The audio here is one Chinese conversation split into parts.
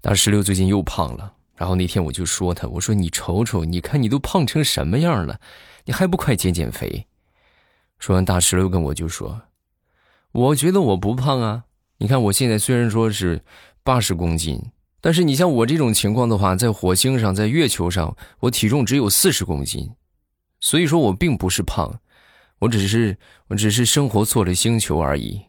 大石榴最近又胖了。然后那天我就说他，我说你瞅瞅，你看你都胖成什么样了，你还不快减减肥？说完，大石榴跟我就说：“我觉得我不胖啊，你看我现在虽然说是八十公斤，但是你像我这种情况的话，在火星上，在月球上，我体重只有四十公斤，所以说我并不是胖，我只是我只是生活错了星球而已。”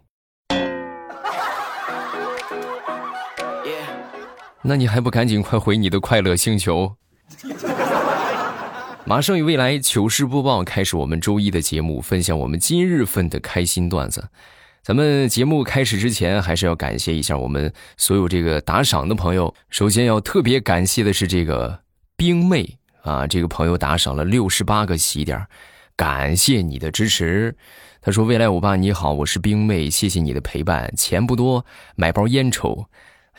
那你还不赶紧快回你的快乐星球？马上与未来糗事播报开始，我们周一的节目，分享我们今日份的开心段子。咱们节目开始之前，还是要感谢一下我们所有这个打赏的朋友。首先要特别感谢的是这个冰妹啊，这个朋友打赏了六十八个喜点，感谢你的支持。他说：“未来欧巴你好，我是冰妹，谢谢你的陪伴，钱不多，买包烟抽。”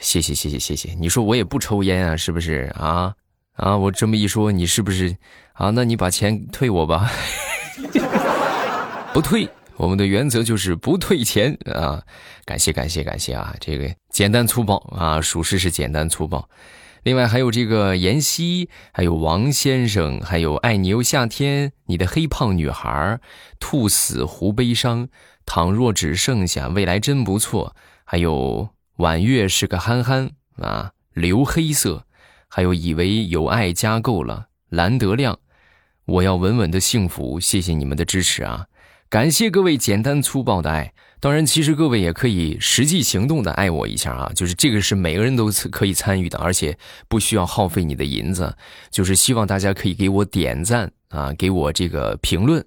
谢谢谢谢谢谢，你说我也不抽烟啊，是不是啊？啊，我这么一说，你是不是啊？那你把钱退我吧，不退，我们的原则就是不退钱啊！感谢感谢感谢啊！这个简单粗暴啊，属实是简单粗暴。另外还有这个妍希，还有王先生，还有爱你又夏天，你的黑胖女孩，兔死狐悲伤，倘若只剩下未来真不错，还有。婉月是个憨憨啊，留黑色，还有以为有爱加够了，蓝德亮，我要稳稳的幸福，谢谢你们的支持啊！感谢各位简单粗暴的爱，当然，其实各位也可以实际行动的爱我一下啊，就是这个是每个人都可以参与的，而且不需要耗费你的银子，就是希望大家可以给我点赞啊，给我这个评论。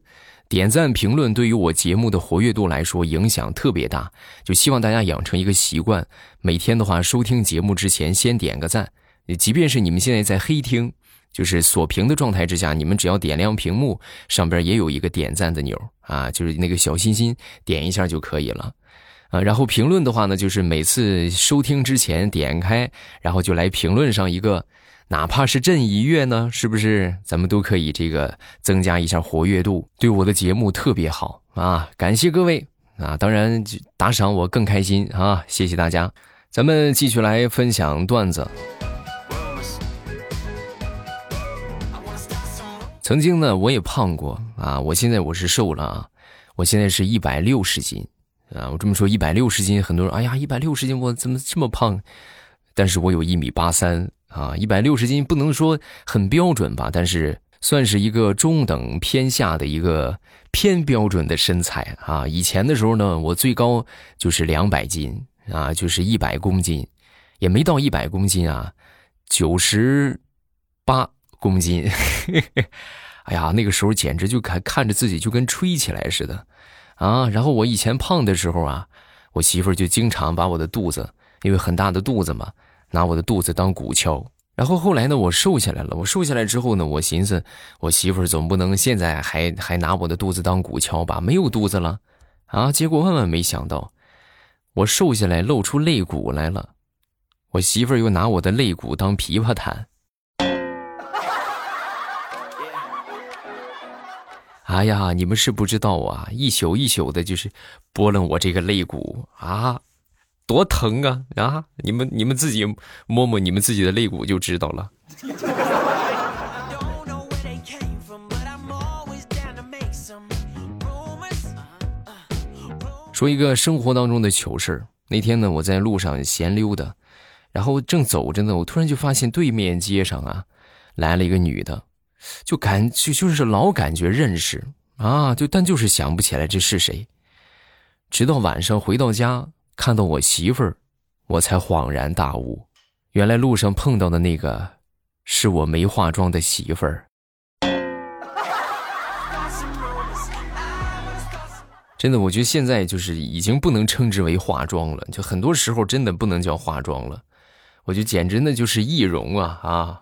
点赞评论对于我节目的活跃度来说影响特别大，就希望大家养成一个习惯，每天的话收听节目之前先点个赞。即便是你们现在在黑听，就是锁屏的状态之下，你们只要点亮屏幕，上边也有一个点赞的钮啊，就是那个小心心，点一下就可以了啊。然后评论的话呢，就是每次收听之前点开，然后就来评论上一个。哪怕是朕一月呢，是不是咱们都可以这个增加一下活跃度，对我的节目特别好啊！感谢各位啊，当然打赏我更开心啊！谢谢大家，咱们继续来分享段子。曾经呢，我也胖过啊，我现在我是瘦了啊，我现在是一百六十斤啊。我这么说一百六十斤，很多人哎呀，一百六十斤我怎么这么胖？但是我有一米八三。啊，一百六十斤不能说很标准吧，但是算是一个中等偏下的一个偏标准的身材啊。以前的时候呢，我最高就是两百斤啊，就是一百公斤，也没到一百公斤啊，九十八公斤。哎呀，那个时候简直就看看着自己就跟吹起来似的啊。然后我以前胖的时候啊，我媳妇儿就经常把我的肚子，因为很大的肚子嘛。拿我的肚子当鼓敲，然后后来呢，我瘦下来了。我瘦下来之后呢，我寻思，我媳妇儿总不能现在还还拿我的肚子当鼓敲吧？没有肚子了，啊！结果万万没想到，我瘦下来露出肋骨来了，我媳妇儿又拿我的肋骨当琵琶弹。哎呀，你们是不知道啊，一宿一宿的，就是拨弄我这个肋骨啊。多疼啊啊！你们你们自己摸摸你们自己的肋骨就知道了。说一个生活当中的糗事那天呢，我在路上闲溜达，然后正走着呢，我突然就发现对面街上啊，来了一个女的，就感就就是老感觉认识啊，就但就是想不起来这是谁。直到晚上回到家。看到我媳妇儿，我才恍然大悟，原来路上碰到的那个，是我没化妆的媳妇儿。真的，我觉得现在就是已经不能称之为化妆了，就很多时候真的不能叫化妆了，我觉得简直那就是易容啊啊！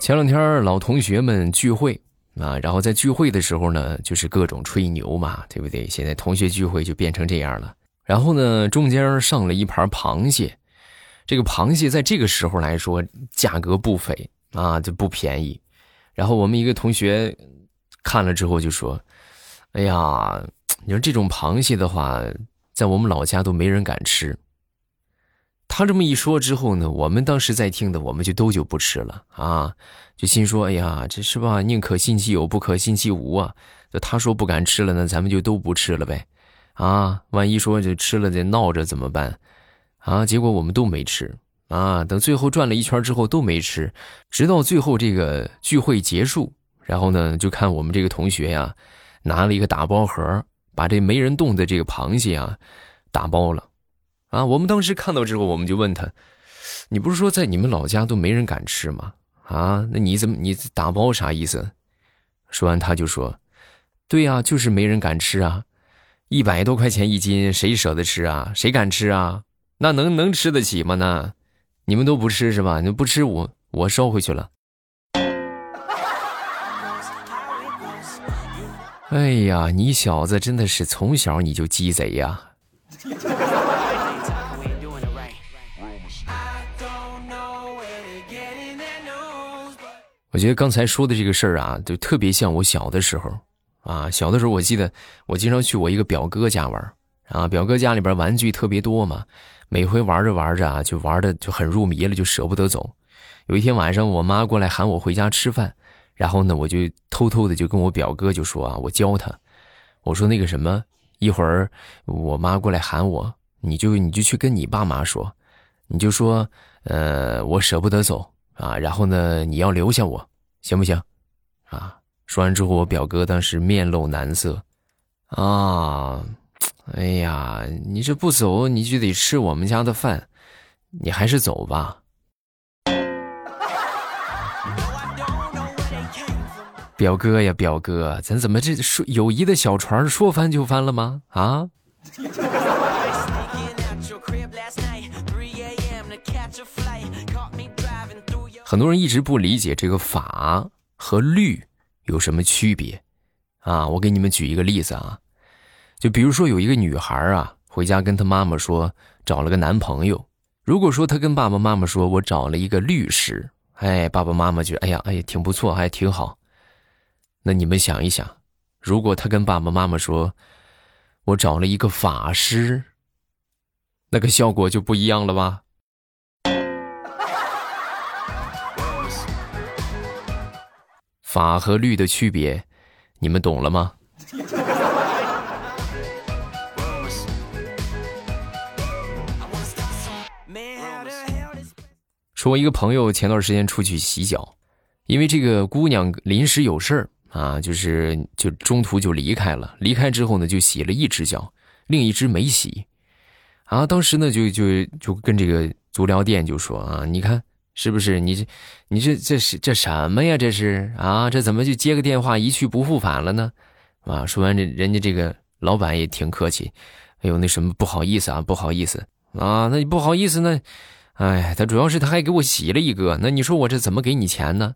前两天老同学们聚会。啊，然后在聚会的时候呢，就是各种吹牛嘛，对不对？现在同学聚会就变成这样了。然后呢，中间上了一盘螃蟹，这个螃蟹在这个时候来说价格不菲啊，就不便宜。然后我们一个同学看了之后就说：“哎呀，你说这种螃蟹的话，在我们老家都没人敢吃。他这么一说之后呢，我们当时在听的，我们就都就不吃了啊，就心说：哎呀，这是吧？宁可信其有，不可信其无啊。就他说不敢吃了，那咱们就都不吃了呗。啊，万一说就吃了再闹着怎么办？啊，结果我们都没吃啊。等最后转了一圈之后都没吃，直到最后这个聚会结束，然后呢，就看我们这个同学呀，拿了一个打包盒，把这没人动的这个螃蟹啊，打包了。啊，我们当时看到之后，我们就问他：“你不是说在你们老家都没人敢吃吗？啊，那你怎么你打包啥意思？”说完他就说：“对呀，就是没人敢吃啊，一百多块钱一斤，谁舍得吃啊？谁敢吃啊？那能能吃得起吗？那你们都不吃是吧？你不吃我我收回去了。”哎呀，你小子真的是从小你就鸡贼呀！我觉得刚才说的这个事儿啊，就特别像我小的时候，啊，小的时候我记得我经常去我一个表哥家玩，啊，表哥家里边玩具特别多嘛，每回玩着玩着啊，就玩的就很入迷了，就舍不得走。有一天晚上，我妈过来喊我回家吃饭，然后呢，我就偷偷的就跟我表哥就说啊，我教他，我说那个什么，一会儿我妈过来喊我，你就你就去跟你爸妈说，你就说，呃，我舍不得走。啊，然后呢，你要留下我，行不行？啊，说完之后，我表哥当时面露难色，啊，哎呀，你这不走，你就得吃我们家的饭，你还是走吧。表哥呀，表哥，咱怎么这说友谊的小船说翻就翻了吗？啊？很多人一直不理解这个法和律有什么区别，啊，我给你们举一个例子啊，就比如说有一个女孩啊，回家跟她妈妈说找了个男朋友，如果说她跟爸爸妈妈说我找了一个律师，哎，爸爸妈妈觉得哎呀哎呀挺不错，还挺好，那你们想一想，如果她跟爸爸妈妈说我找了一个法师，那个效果就不一样了吧？法和律的区别，你们懂了吗？说，一个朋友前段时间出去洗脚，因为这个姑娘临时有事儿啊，就是就中途就离开了。离开之后呢，就洗了一只脚，另一只没洗。啊，当时呢就就就跟这个足疗店就说啊，你看。是不是你这，你这这是这什么呀？这是啊，这怎么就接个电话一去不复返了呢？啊，说完这人家这个老板也挺客气，哎呦那什么不好意思啊，不好意思啊，那你不好意思呢？哎，他主要是他还给我洗了一个，那你说我这怎么给你钱呢？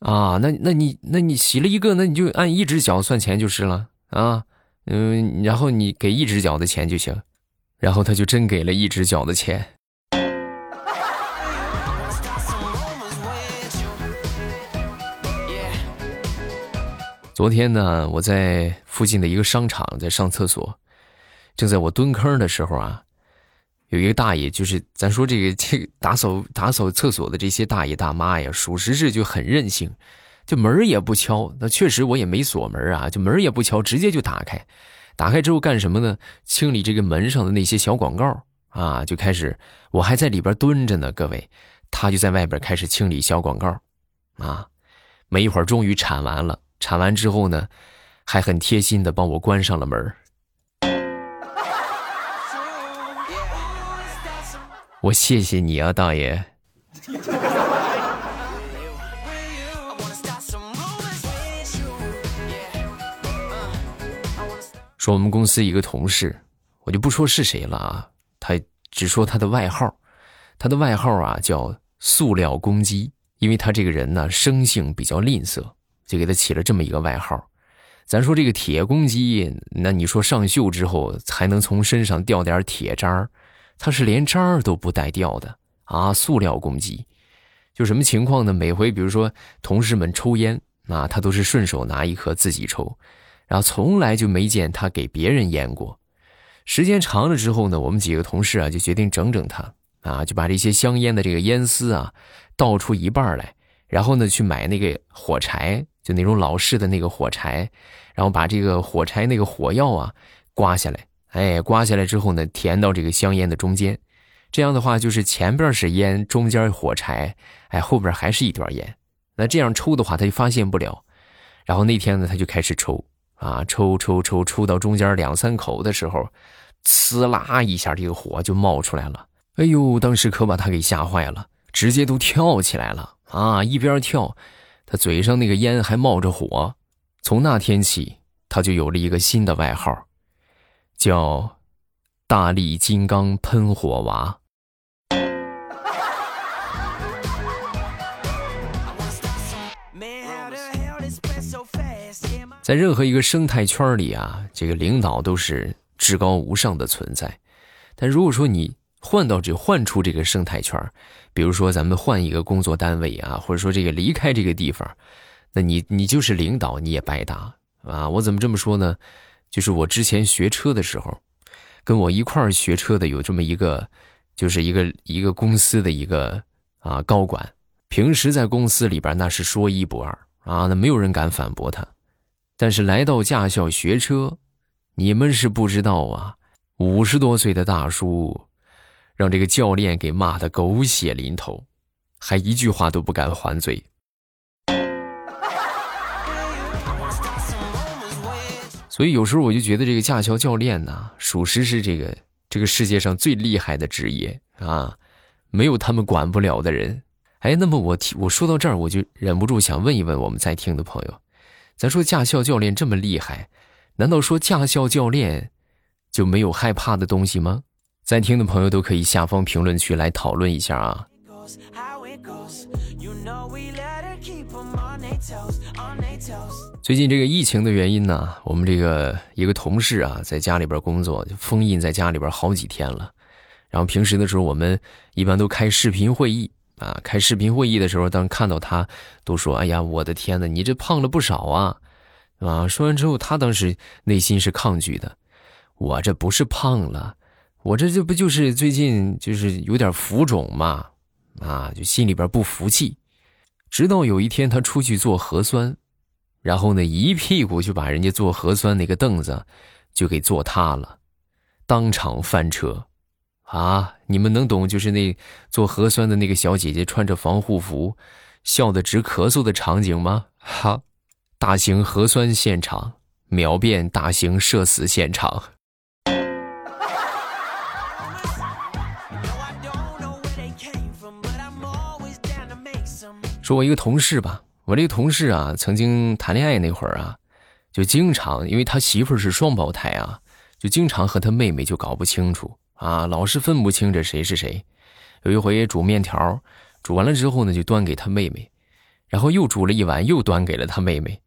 啊，那那你那你洗了一个，那你就按一只脚算钱就是了啊，嗯，然后你给一只脚的钱就行，然后他就真给了一只脚的钱。昨天呢，我在附近的一个商场在上厕所，正在我蹲坑的时候啊，有一个大爷，就是咱说这个 这个打扫打扫厕所的这些大爷大妈呀，属实是就很任性，就门也不敲。那确实我也没锁门啊，就门也不敲，直接就打开。打开之后干什么呢？清理这个门上的那些小广告啊，就开始。我还在里边蹲着呢，各位，他就在外边开始清理小广告，啊，没一会儿终于铲完了。铲完之后呢，还很贴心的帮我关上了门我谢谢你啊，大爷。说我们公司一个同事，我就不说是谁了啊，他只说他的外号，他的外号啊叫“塑料公鸡”，因为他这个人呢生性比较吝啬。就给他起了这么一个外号，咱说这个铁公鸡，那你说上锈之后还能从身上掉点铁渣儿，它是连渣儿都不带掉的啊！塑料公鸡，就什么情况呢？每回比如说同事们抽烟，啊，他都是顺手拿一颗自己抽，然后从来就没见他给别人烟过。时间长了之后呢，我们几个同事啊就决定整整他啊，就把这些香烟的这个烟丝啊倒出一半来，然后呢去买那个火柴，就那种老式的那个火柴，然后把这个火柴那个火药啊刮下来，哎，刮下来之后呢填到这个香烟的中间，这样的话就是前边是烟，中间火柴，哎，后边还是一段烟。那这样抽的话他就发现不了。然后那天呢他就开始抽。啊，抽抽抽抽到中间两三口的时候，呲啦一下，这个火就冒出来了。哎呦，当时可把他给吓坏了，直接都跳起来了啊！一边跳，他嘴上那个烟还冒着火。从那天起，他就有了一个新的外号，叫“大力金刚喷火娃”。在任何一个生态圈里啊，这个领导都是至高无上的存在。但如果说你换到这换出这个生态圈，比如说咱们换一个工作单位啊，或者说这个离开这个地方，那你你就是领导你也白搭啊！我怎么这么说呢？就是我之前学车的时候，跟我一块儿学车的有这么一个，就是一个一个公司的一个啊高管，平时在公司里边那是说一不二啊，那没有人敢反驳他。但是来到驾校学车，你们是不知道啊！五十多岁的大叔，让这个教练给骂的狗血淋头，还一句话都不敢还嘴。所以有时候我就觉得这个驾校教练呢，属实是这个这个世界上最厉害的职业啊！没有他们管不了的人。哎，那么我提我说到这儿，我就忍不住想问一问我们在听的朋友。咱说驾校教练这么厉害，难道说驾校教练就没有害怕的东西吗？在听的朋友都可以下方评论区来讨论一下啊。最近这个疫情的原因呢，我们这个一个同事啊，在家里边工作，就封印在家里边好几天了。然后平时的时候，我们一般都开视频会议。啊，开视频会议的时候，当看到他，都说：“哎呀，我的天呐，你这胖了不少啊！”啊，说完之后，他当时内心是抗拒的。我这不是胖了，我这这不就是最近就是有点浮肿嘛？啊，就心里边不服气。直到有一天他出去做核酸，然后呢，一屁股就把人家做核酸那个凳子就给坐塌了，当场翻车。啊，你们能懂就是那做核酸的那个小姐姐穿着防护服，笑得直咳嗽的场景吗？哈，大型核酸现场秒变大型社死现场。说我一个同事吧，我这个同事啊，曾经谈恋爱那会儿啊，就经常因为他媳妇儿是双胞胎啊，就经常和他妹妹就搞不清楚。啊，老是分不清这谁是谁。有一回煮面条，煮完了之后呢，就端给他妹妹，然后又煮了一碗，又端给了他妹妹。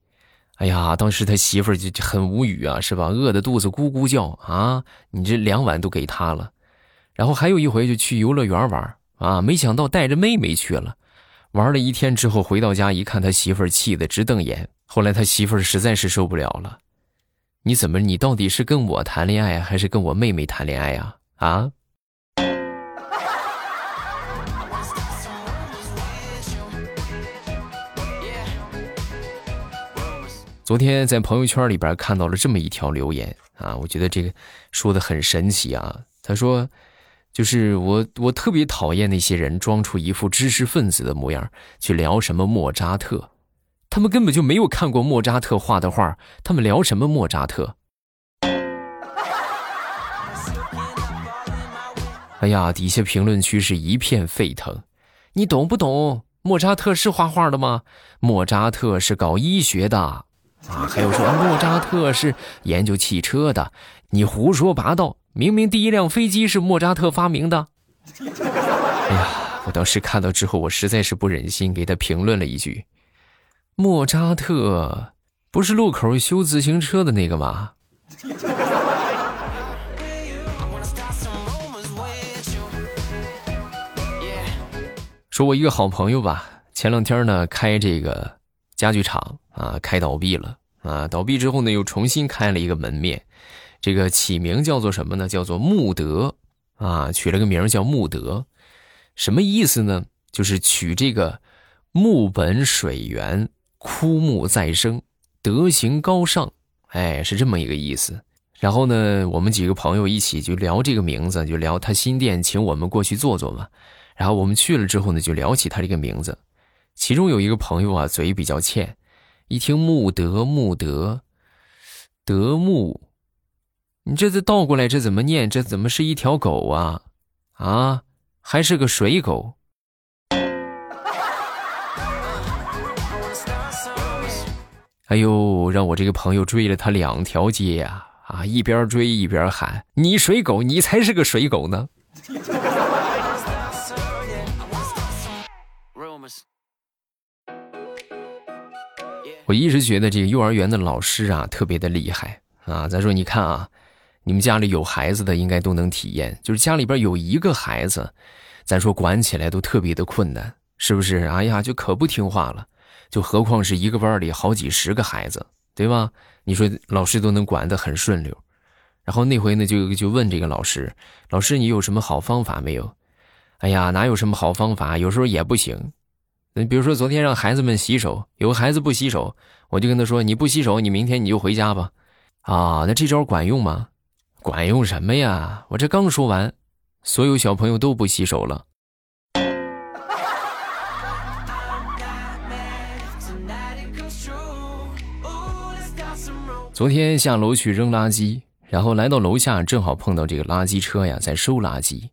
哎呀，当时他媳妇儿就很无语啊，是吧？饿的肚子咕咕叫啊！你这两碗都给他了。然后还有一回就去游乐园玩啊，没想到带着妹妹去了，玩了一天之后回到家一看，他媳妇儿气得直瞪眼。后来他媳妇儿实在是受不了了，你怎么？你到底是跟我谈恋爱还是跟我妹妹谈恋爱呀？啊！昨天在朋友圈里边看到了这么一条留言啊，我觉得这个说的很神奇啊。他说：“就是我，我特别讨厌那些人装出一副知识分子的模样去聊什么莫扎特，他们根本就没有看过莫扎特画的画，他们聊什么莫扎特？”哎呀，底下评论区是一片沸腾，你懂不懂？莫扎特是画画的吗？莫扎特是搞医学的啊！还有说莫扎特是研究汽车的，你胡说八道！明明第一辆飞机是莫扎特发明的。哎呀，我当时看到之后，我实在是不忍心，给他评论了一句：莫扎特不是路口修自行车的那个吗？说我一个好朋友吧，前两天呢开这个家具厂啊，开倒闭了啊，倒闭之后呢，又重新开了一个门面，这个起名叫做什么呢？叫做木德啊，取了个名叫木德，什么意思呢？就是取这个木本水源，枯木再生，德行高尚，哎，是这么一个意思。然后呢，我们几个朋友一起就聊这个名字，就聊他新店，请我们过去坐坐嘛。然后我们去了之后呢，就聊起他这个名字。其中有一个朋友啊，嘴比较欠。一听木德木德，德木，你这字倒过来这怎么念？这怎么是一条狗啊？啊，还是个水狗？哎呦，让我这个朋友追了他两条街呀！啊，一边追一边喊：“你水狗，你才是个水狗呢！”我一直觉得这个幼儿园的老师啊特别的厉害啊！再说你看啊，你们家里有孩子的应该都能体验，就是家里边有一个孩子，咱说管起来都特别的困难，是不是？哎呀，就可不听话了，就何况是一个班里好几十个孩子，对吧？你说老师都能管得很顺溜，然后那回呢就就问这个老师，老师你有什么好方法没有？哎呀，哪有什么好方法？有时候也不行。你比如说，昨天让孩子们洗手，有个孩子不洗手，我就跟他说：“你不洗手，你明天你就回家吧。”啊，那这招管用吗？管用什么呀？我这刚说完，所有小朋友都不洗手了。昨天下楼去扔垃圾，然后来到楼下，正好碰到这个垃圾车呀，在收垃圾。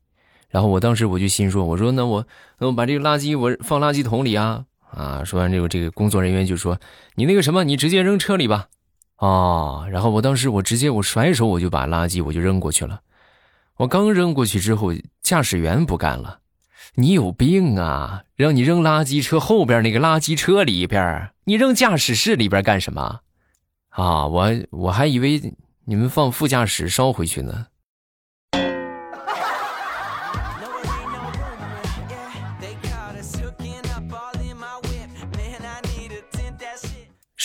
然后我当时我就心说，我说那我那我把这个垃圾我放垃圾桶里啊啊！说完这个这个工作人员就说你那个什么，你直接扔车里吧。哦，然后我当时我直接我甩手我就把垃圾我就扔过去了。我刚扔过去之后，驾驶员不干了，你有病啊！让你扔垃圾车后边那个垃圾车里边，你扔驾驶室里边干什么？啊，我我还以为你们放副驾驶捎回去呢。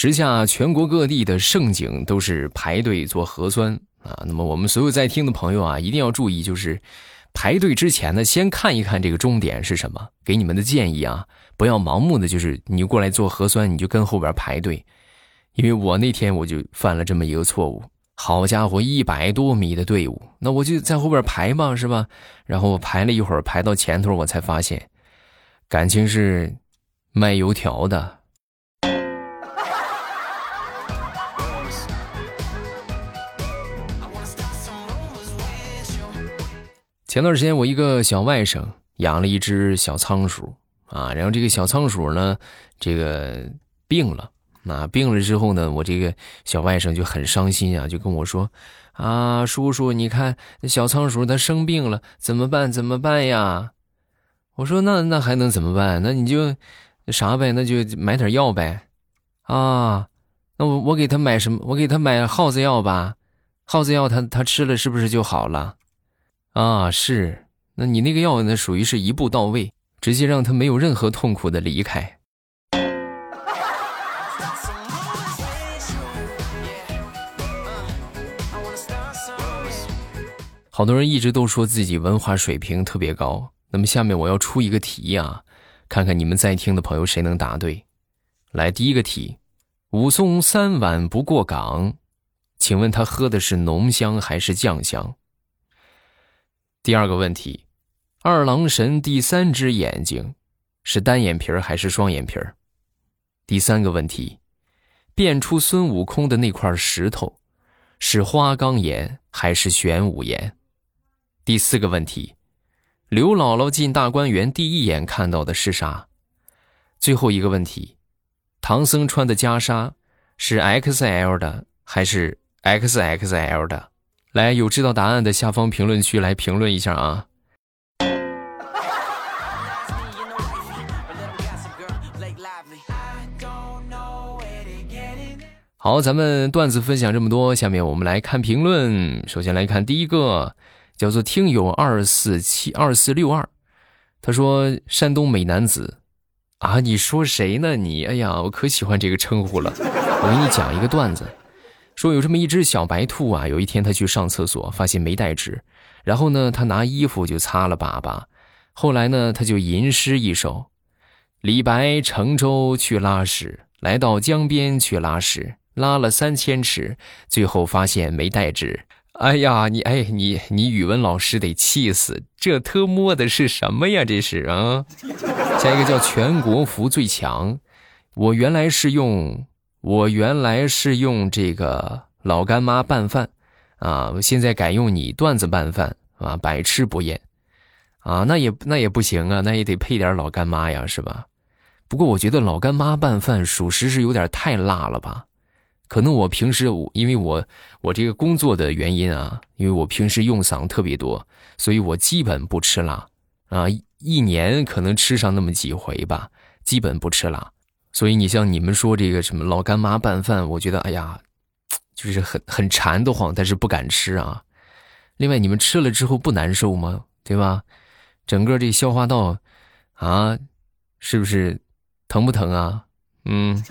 时下全国各地的盛景都是排队做核酸啊，那么我们所有在听的朋友啊，一定要注意，就是排队之前呢，先看一看这个终点是什么。给你们的建议啊，不要盲目的就是你过来做核酸，你就跟后边排队，因为我那天我就犯了这么一个错误。好家伙，一百多米的队伍，那我就在后边排嘛，是吧？然后我排了一会儿，排到前头，我才发现，感情是卖油条的。前段时间，我一个小外甥养了一只小仓鼠啊，然后这个小仓鼠呢，这个病了。那病了之后呢，我这个小外甥就很伤心啊，就跟我说：“啊，叔叔，你看小仓鼠它生病了，怎么办？怎么办呀？”我说：“那那还能怎么办？那你就啥呗？那就买点药呗。啊，那我我给他买什么？我给他买耗子药吧。耗子药他他吃了是不是就好了？”啊，是，那你那个药呢？属于是一步到位，直接让他没有任何痛苦的离开。好多人一直都说自己文化水平特别高，那么下面我要出一个题啊，看看你们在听的朋友谁能答对。来，第一个题：武松三碗不过岗，请问他喝的是浓香还是酱香？第二个问题，二郎神第三只眼睛是单眼皮儿还是双眼皮儿？第三个问题，变出孙悟空的那块石头是花岗岩还是玄武岩？第四个问题，刘姥姥进大观园第一眼看到的是啥？最后一个问题，唐僧穿的袈裟是 XL 的还是 XXL 的？来，有知道答案的下方评论区来评论一下啊！好，咱们段子分享这么多，下面我们来看评论。首先来看第一个，叫做听友二四七二四六二，他说：“山东美男子啊，你说谁呢？你哎呀，我可喜欢这个称呼了。”我给你讲一个段子，说有这么一只小白兔啊，有一天它去上厕所，发现没带纸，然后呢，它拿衣服就擦了粑粑，后来呢，它就吟诗一首：李白乘舟去拉屎，来到江边去拉屎，拉了三千尺，最后发现没带纸。哎呀，你哎你你语文老师得气死！这特么的是什么呀？这是啊。下一个叫全国服最强。我原来是用我原来是用这个老干妈拌饭啊，现在改用你段子拌饭啊，百吃不厌啊。那也那也不行啊，那也得配点老干妈呀，是吧？不过我觉得老干妈拌饭属实是有点太辣了吧。可能我平时我因为我我这个工作的原因啊，因为我平时用嗓特别多，所以我基本不吃辣啊，一年可能吃上那么几回吧，基本不吃辣。所以你像你们说这个什么老干妈拌饭，我觉得哎呀，就是很很馋得慌，但是不敢吃啊。另外你们吃了之后不难受吗？对吧？整个这消化道啊，是不是疼不疼啊？嗯。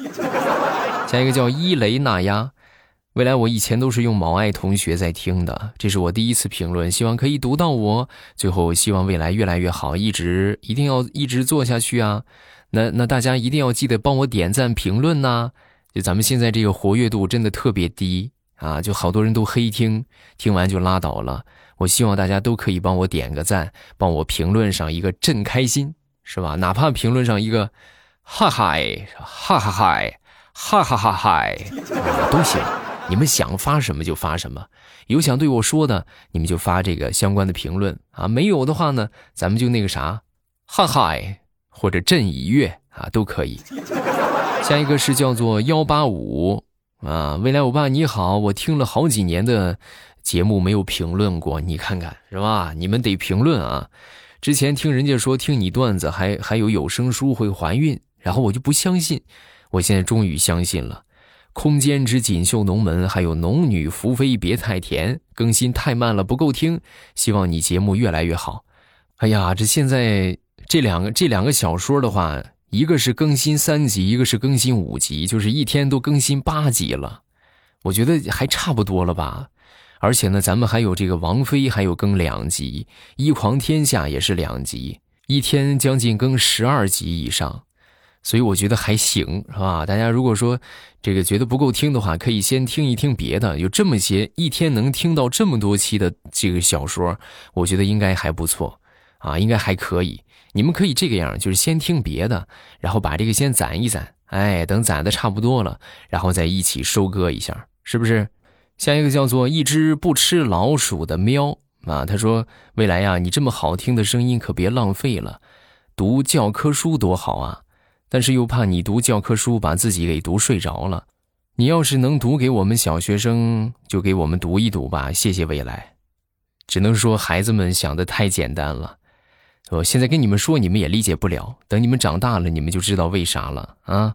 下一个叫伊雷纳亚，未来我以前都是用毛爱同学在听的，这是我第一次评论，希望可以读到我。最后希望未来越来越好，一直一定要一直做下去啊！那那大家一定要记得帮我点赞评论呐！就咱们现在这个活跃度真的特别低啊，就好多人都黑听，听完就拉倒了。我希望大家都可以帮我点个赞，帮我评论上一个真开心，是吧？哪怕评论上一个哈嗨哈哈嗨。哈哈哈嗨，都行，你们想发什么就发什么，有想对我说的，你们就发这个相关的评论啊。没有的话呢，咱们就那个啥，哈嗨或者朕已阅啊，都可以。下一个是叫做幺八五啊，未来欧巴你好，我听了好几年的节目没有评论过，你看看是吧？你们得评论啊。之前听人家说听你段子还还有有声书会怀孕，然后我就不相信。我现在终于相信了，空间之锦绣龙门，还有农女福妃别太甜，更新太慢了不够听，希望你节目越来越好。哎呀，这现在这两个这两个小说的话，一个是更新三集，一个是更新五集，就是一天都更新八集了，我觉得还差不多了吧。而且呢，咱们还有这个王妃还有更两集，一狂天下也是两集，一天将近更十二集以上。所以我觉得还行，是吧？大家如果说这个觉得不够听的话，可以先听一听别的。有这么些一天能听到这么多期的这个小说，我觉得应该还不错啊，应该还可以。你们可以这个样，就是先听别的，然后把这个先攒一攒，哎，等攒的差不多了，然后再一起收割一下，是不是？下一个叫做一只不吃老鼠的喵啊，他说：“未来呀，你这么好听的声音可别浪费了，读教科书多好啊。”但是又怕你读教科书把自己给读睡着了，你要是能读给我们小学生，就给我们读一读吧。谢谢未来，只能说孩子们想的太简单了，我现在跟你们说，你们也理解不了。等你们长大了，你们就知道为啥了啊。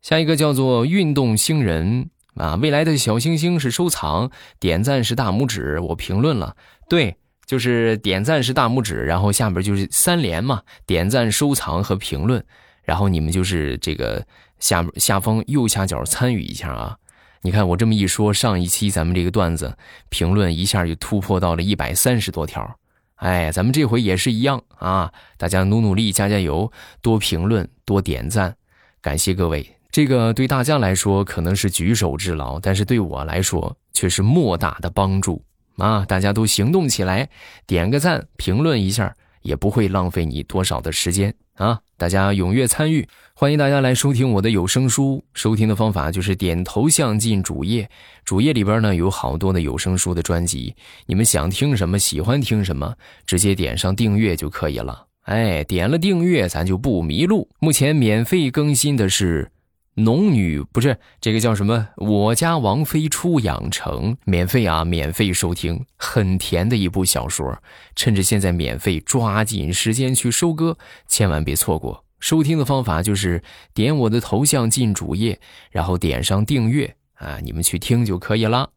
下一个叫做运动星人啊，未来的小星星是收藏，点赞是大拇指，我评论了，对，就是点赞是大拇指，然后下边就是三连嘛，点赞、收藏和评论。然后你们就是这个下下方右下角参与一下啊！你看我这么一说，上一期咱们这个段子评论一下就突破到了一百三十多条，哎，咱们这回也是一样啊！大家努努力，加加油，多评论，多点赞，感谢各位。这个对大家来说可能是举手之劳，但是对我来说却是莫大的帮助啊！大家都行动起来，点个赞，评论一下，也不会浪费你多少的时间。啊！大家踊跃参与，欢迎大家来收听我的有声书。收听的方法就是点头像进主页，主页里边呢有好多的有声书的专辑，你们想听什么，喜欢听什么，直接点上订阅就可以了。哎，点了订阅，咱就不迷路。目前免费更新的是。农女不是这个叫什么？我家王妃出养成，免费啊，免费收听，很甜的一部小说。趁着现在免费，抓紧时间去收割，千万别错过。收听的方法就是点我的头像进主页，然后点上订阅啊，你们去听就可以了。